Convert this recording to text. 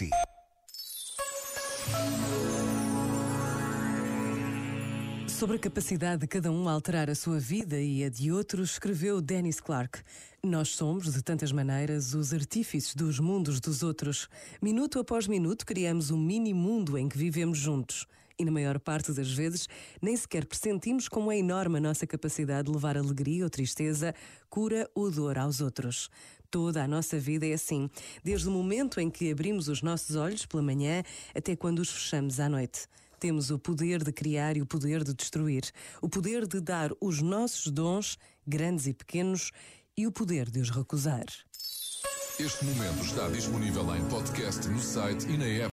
si. Sobre a capacidade de cada um alterar a sua vida e a de outros, escreveu Dennis Clark. Nós somos, de tantas maneiras, os artífices dos mundos dos outros. Minuto após minuto, criamos um mini-mundo em que vivemos juntos. E na maior parte das vezes, nem sequer pressentimos como é enorme a nossa capacidade de levar alegria ou tristeza, cura ou dor aos outros. Toda a nossa vida é assim, desde o momento em que abrimos os nossos olhos pela manhã até quando os fechamos à noite. Temos o poder de criar e o poder de destruir, o poder de dar os nossos dons, grandes e pequenos, e o poder de os recusar. Este momento está disponível em podcast no site e na app.